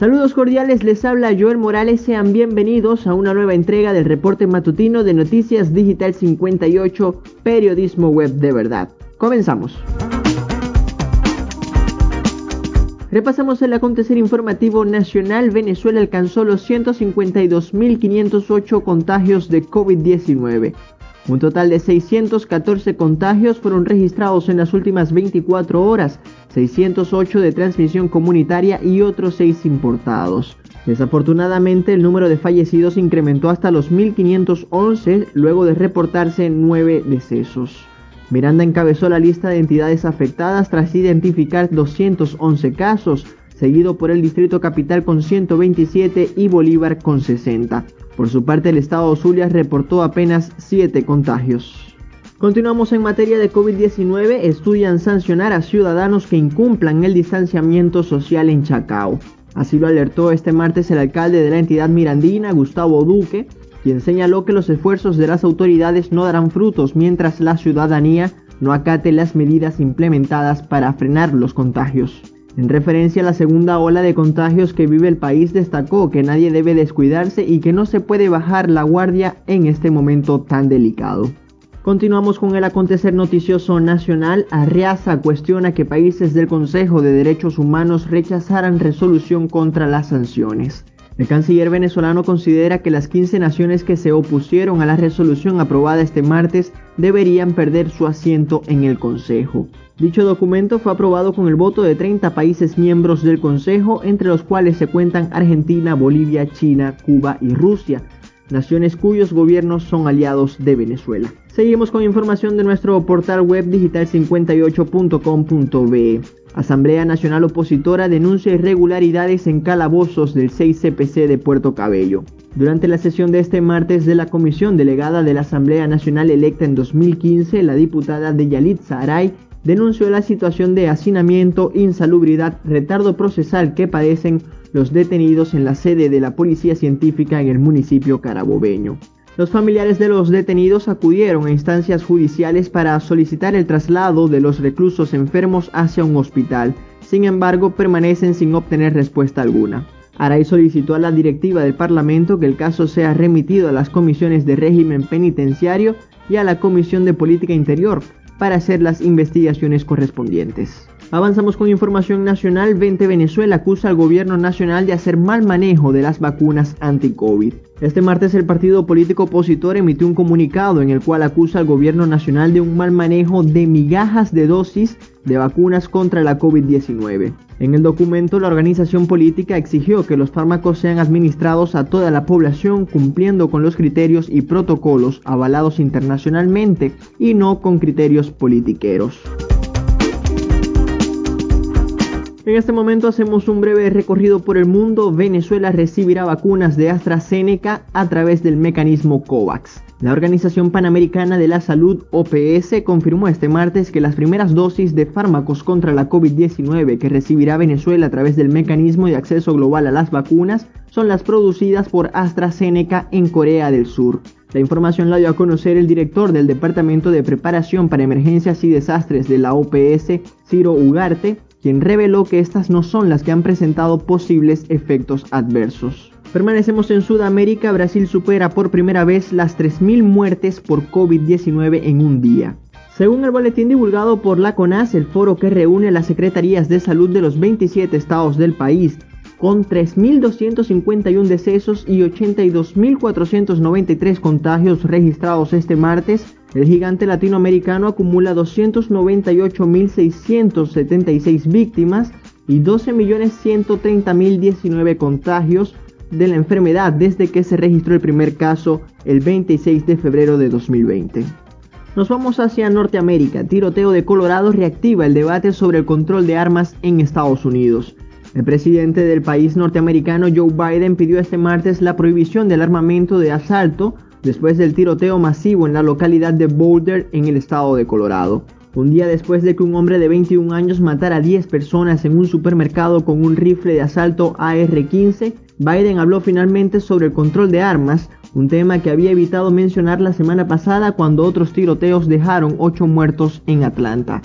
Saludos cordiales, les habla Joel Morales, sean bienvenidos a una nueva entrega del reporte matutino de Noticias Digital 58, Periodismo Web de Verdad. Comenzamos. Repasamos el acontecer informativo nacional. Venezuela alcanzó los 152.508 contagios de COVID-19. Un total de 614 contagios fueron registrados en las últimas 24 horas, 608 de transmisión comunitaria y otros 6 importados. Desafortunadamente, el número de fallecidos incrementó hasta los 1.511 luego de reportarse 9 decesos. Miranda encabezó la lista de entidades afectadas tras identificar 211 casos, seguido por el Distrito Capital con 127 y Bolívar con 60. Por su parte, el estado Zulia reportó apenas 7 contagios. Continuamos en materia de COVID-19. Estudian sancionar a ciudadanos que incumplan el distanciamiento social en Chacao. Así lo alertó este martes el alcalde de la entidad mirandina, Gustavo Duque, quien señaló que los esfuerzos de las autoridades no darán frutos mientras la ciudadanía no acate las medidas implementadas para frenar los contagios. En referencia a la segunda ola de contagios que vive el país, destacó que nadie debe descuidarse y que no se puede bajar la guardia en este momento tan delicado. Continuamos con el acontecer noticioso nacional. Arriaza cuestiona que países del Consejo de Derechos Humanos rechazaran resolución contra las sanciones. El canciller venezolano considera que las 15 naciones que se opusieron a la resolución aprobada este martes deberían perder su asiento en el Consejo. Dicho documento fue aprobado con el voto de 30 países miembros del Consejo, entre los cuales se cuentan Argentina, Bolivia, China, Cuba y Rusia, naciones cuyos gobiernos son aliados de Venezuela. Seguimos con información de nuestro portal web digital58.com.be. Asamblea Nacional Opositora denuncia irregularidades en calabozos del 6CPC de Puerto Cabello. Durante la sesión de este martes de la comisión delegada de la Asamblea Nacional electa en 2015, la diputada de Yalit Aray denunció la situación de hacinamiento, insalubridad, retardo procesal que padecen los detenidos en la sede de la Policía Científica en el municipio carabobeño. Los familiares de los detenidos acudieron a instancias judiciales para solicitar el traslado de los reclusos enfermos hacia un hospital, sin embargo permanecen sin obtener respuesta alguna. Aray solicitó a la directiva del Parlamento que el caso sea remitido a las comisiones de régimen penitenciario y a la Comisión de Política Interior para hacer las investigaciones correspondientes. Avanzamos con información nacional. 20 Venezuela acusa al gobierno nacional de hacer mal manejo de las vacunas anti-COVID. Este martes el partido político opositor emitió un comunicado en el cual acusa al gobierno nacional de un mal manejo de migajas de dosis de vacunas contra la COVID-19. En el documento la organización política exigió que los fármacos sean administrados a toda la población cumpliendo con los criterios y protocolos avalados internacionalmente y no con criterios politiqueros. En este momento hacemos un breve recorrido por el mundo. Venezuela recibirá vacunas de AstraZeneca a través del mecanismo COVAX. La Organización Panamericana de la Salud, OPS, confirmó este martes que las primeras dosis de fármacos contra la COVID-19 que recibirá Venezuela a través del mecanismo de acceso global a las vacunas son las producidas por AstraZeneca en Corea del Sur. La información la dio a conocer el director del Departamento de Preparación para Emergencias y Desastres de la OPS, Ciro Ugarte, quien reveló que estas no son las que han presentado posibles efectos adversos. Permanecemos en Sudamérica, Brasil supera por primera vez las 3.000 muertes por COVID-19 en un día. Según el boletín divulgado por la CONAS, el foro que reúne las secretarías de salud de los 27 estados del país, con 3.251 decesos y 82.493 contagios registrados este martes, el gigante latinoamericano acumula 298.676 víctimas y 12.130.019 contagios de la enfermedad desde que se registró el primer caso el 26 de febrero de 2020. Nos vamos hacia Norteamérica. Tiroteo de Colorado reactiva el debate sobre el control de armas en Estados Unidos. El presidente del país norteamericano Joe Biden pidió este martes la prohibición del armamento de asalto después del tiroteo masivo en la localidad de Boulder en el estado de Colorado. Un día después de que un hombre de 21 años matara a 10 personas en un supermercado con un rifle de asalto AR-15, Biden habló finalmente sobre el control de armas, un tema que había evitado mencionar la semana pasada cuando otros tiroteos dejaron 8 muertos en Atlanta.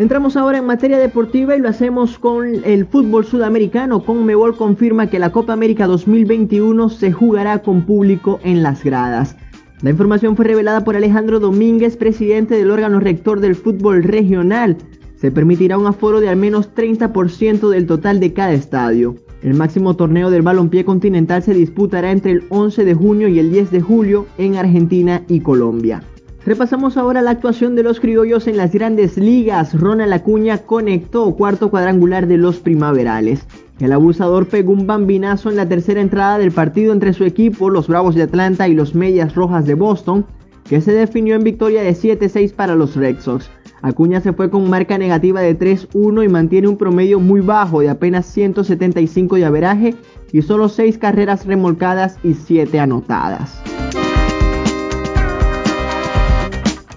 Entramos ahora en materia deportiva y lo hacemos con el fútbol sudamericano. Conmebol confirma que la Copa América 2021 se jugará con público en las gradas. La información fue revelada por Alejandro Domínguez, presidente del órgano rector del fútbol regional. Se permitirá un aforo de al menos 30% del total de cada estadio. El máximo torneo del balompié continental se disputará entre el 11 de junio y el 10 de julio en Argentina y Colombia. Repasamos ahora la actuación de los criollos en las grandes ligas. Ronald Acuña conectó cuarto cuadrangular de los primaverales. El abusador pegó un bambinazo en la tercera entrada del partido entre su equipo, los Bravos de Atlanta y los Medias Rojas de Boston, que se definió en victoria de 7-6 para los Red Sox. Acuña se fue con marca negativa de 3-1 y mantiene un promedio muy bajo de apenas 175 de averaje y solo 6 carreras remolcadas y 7 anotadas.